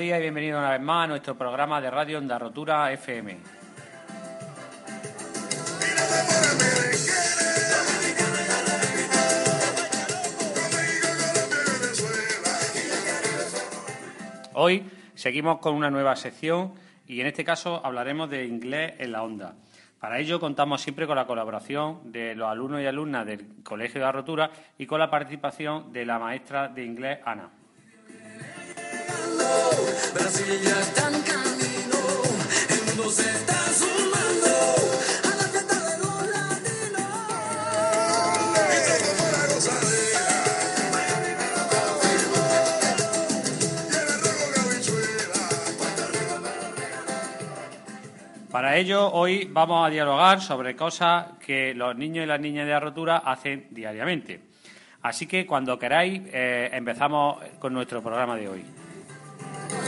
Días y bienvenidos una vez más a nuestro programa de radio Onda Rotura FM. Hoy seguimos con una nueva sección y en este caso hablaremos de inglés en la onda. Para ello contamos siempre con la colaboración de los alumnos y alumnas del Colegio de la Rotura y con la participación de la maestra de inglés Ana. Para ello, hoy vamos a dialogar sobre cosas que los niños y las niñas de la rotura hacen diariamente. Así que cuando queráis, eh, empezamos con nuestro programa de hoy. Hello,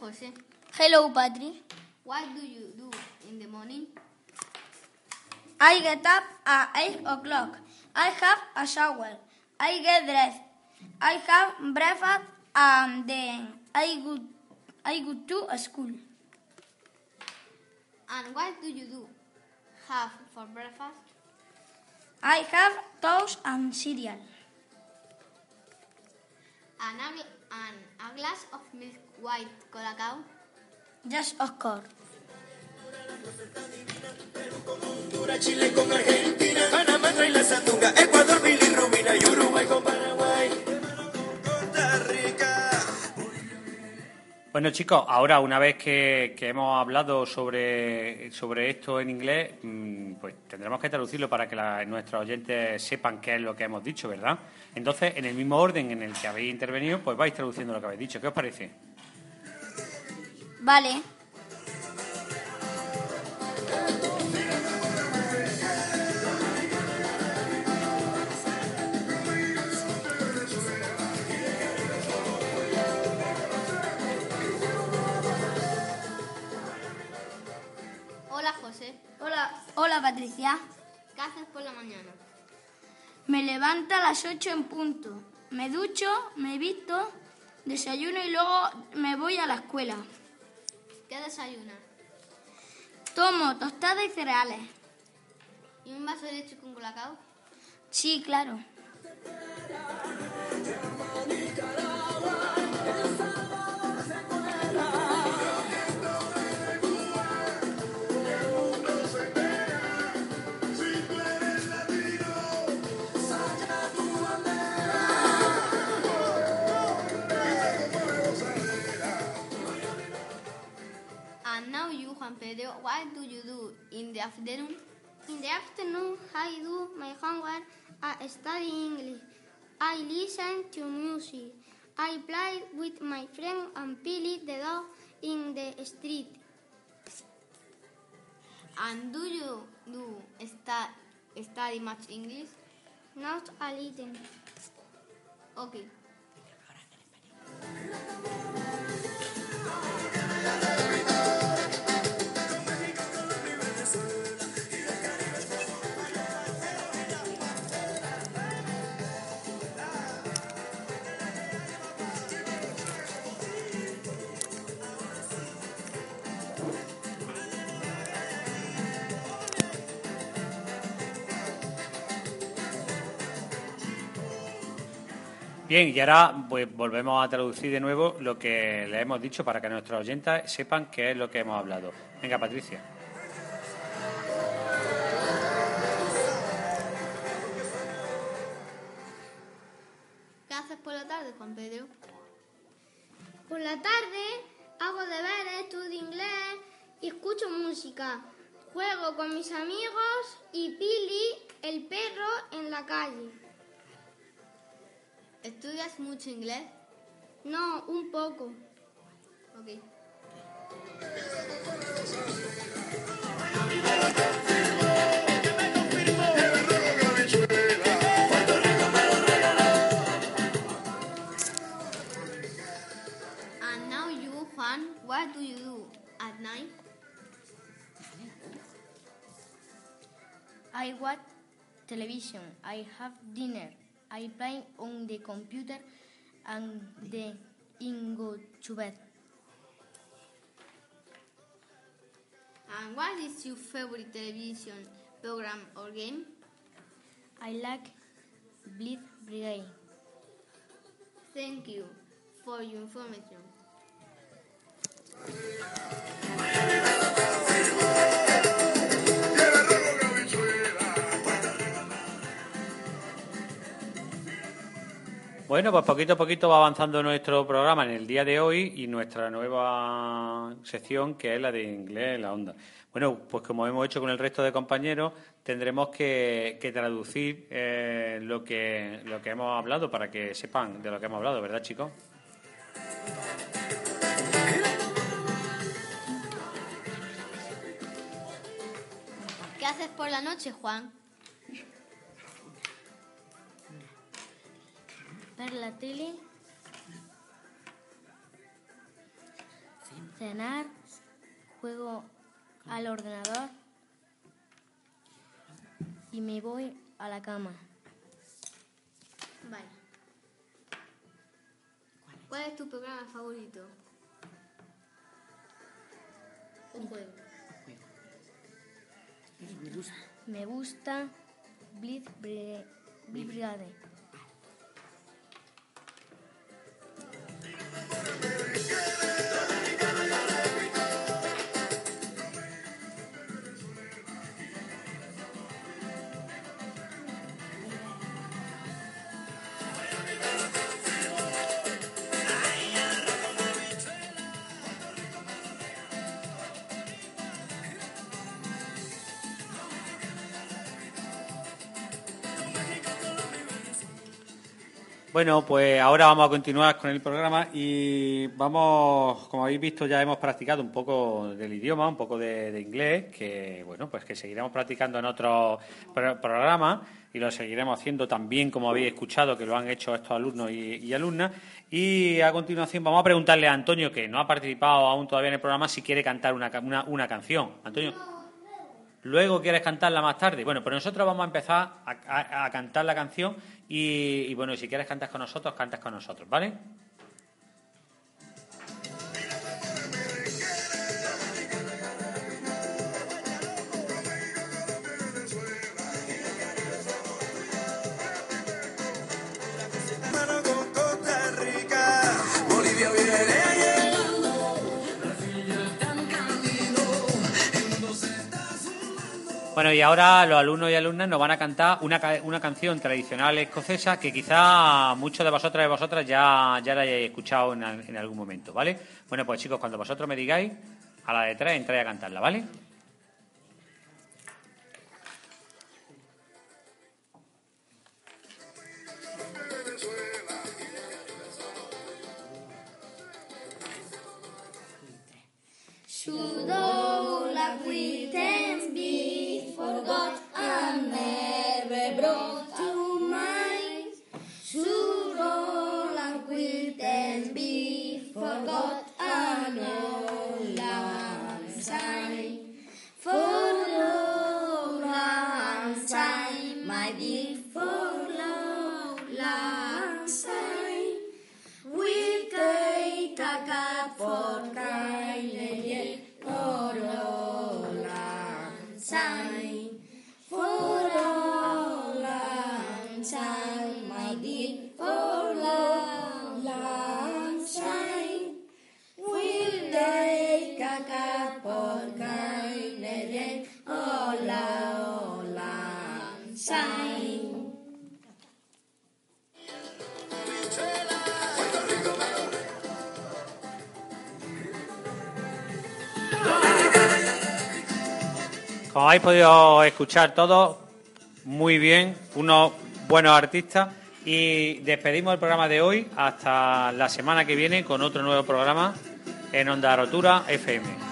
Jose. Hello, Patri. What do you do in the morning? I get up at 8 o'clock. I have a shower. I get dressed. I have breakfast and then I go, I go to school. And what do you do? Have for breakfast? I have toast and cereal. And a, and a glass of milk white colacao? Just of course. Honduras, Chile con Argentina, Panamá trae la sandunga, Ecuador, bilirrubina y Uruguay con Paraguay. Bueno, chicos, ahora una vez que, hemos hablado sobre, sobre esto en inglés, mm, pues tendremos que traducirlo para que la- nuestros oyentes sepan qué es lo que hemos dicho, ¿verdad? Entonces, en el mismo orden en el que habéis intervenido, pues vais traduciendo lo que habéis dicho. ¿Qué os parece? Vale. Hola. Patricia. ¿Qué haces por la mañana? Me levanto a las 8 en punto. Me ducho, me visto, desayuno y luego me voy a la escuela. ¿Qué desayunas? Tomo tostadas y cereales. ¿Y un vaso de leche con colacao? Sí, claro. Afternoon? In the afternoon, I do my homework. I study English. I listen to music. I play with my friend and Billy the dog in the street. And do you do stu- study much English? Not a little. Okay. Bien, y ahora pues, volvemos a traducir de nuevo lo que le hemos dicho para que nuestros oyentes sepan qué es lo que hemos hablado. Venga, Patricia. ¿Qué haces por la tarde, Juan Pedro? Por la tarde hago deberes, estudio inglés y escucho música. Juego con mis amigos y Pili, el perro, en la calle. ¿Estudias mucho inglés? No, un poco. Ok. And now you, Juan, what do you do at night? I watch television. I have dinner. I play on the computer and then in go to bed. And what is your favorite television program or game? I like Bleed Brigade. Thank you for your information. Bueno, pues poquito a poquito va avanzando nuestro programa en el día de hoy y nuestra nueva sección que es la de inglés la onda. Bueno, pues como hemos hecho con el resto de compañeros, tendremos que, que traducir eh, lo, que, lo que hemos hablado para que sepan de lo que hemos hablado, ¿verdad, chicos? ¿Qué haces por la noche, Juan? Ver la tele. Cenar. Juego al ordenador. Y me voy a la cama. Vale. ¿Cuál es tu programa favorito? Un juego. Me gusta Bleed Bri- Bleed Brigade. Bueno, pues ahora vamos a continuar con el programa y vamos, como habéis visto, ya hemos practicado un poco del idioma, un poco de, de inglés, que bueno, pues que seguiremos practicando en otros pro- programas y lo seguiremos haciendo también, como habéis escuchado, que lo han hecho estos alumnos y, alumnas. Y a continuación vamos a preguntarle a Antonio, que no ha participado aún todavía en el programa, si quiere cantar una, una, una canción. Antonio. Luego quieres cantarla más tarde. Bueno, pues nosotros vamos a empezar a cantar la canción y, y, bueno, si quieres cantas con nosotros, cantas con nosotros, ¿vale? Y ahora los alumnos y alumnas nos van a cantar una, una canción tradicional escocesa que quizá muchos de vosotras y vosotras ya, ya la hayáis escuchado en, al- en algún momento, ¿vale? Bueno, pues chicos, cuando vosotros me digáis, a la de tres entráis a cantarla, ¿vale? Should diệt phước lâu lãng say quý cây ta ca phật cai lệ Como habéis podido escuchar todos, muy bien, unos buenos artistas. Y despedimos el programa de hoy hasta la semana que viene con otro nuevo programa en Onda Rotura FM.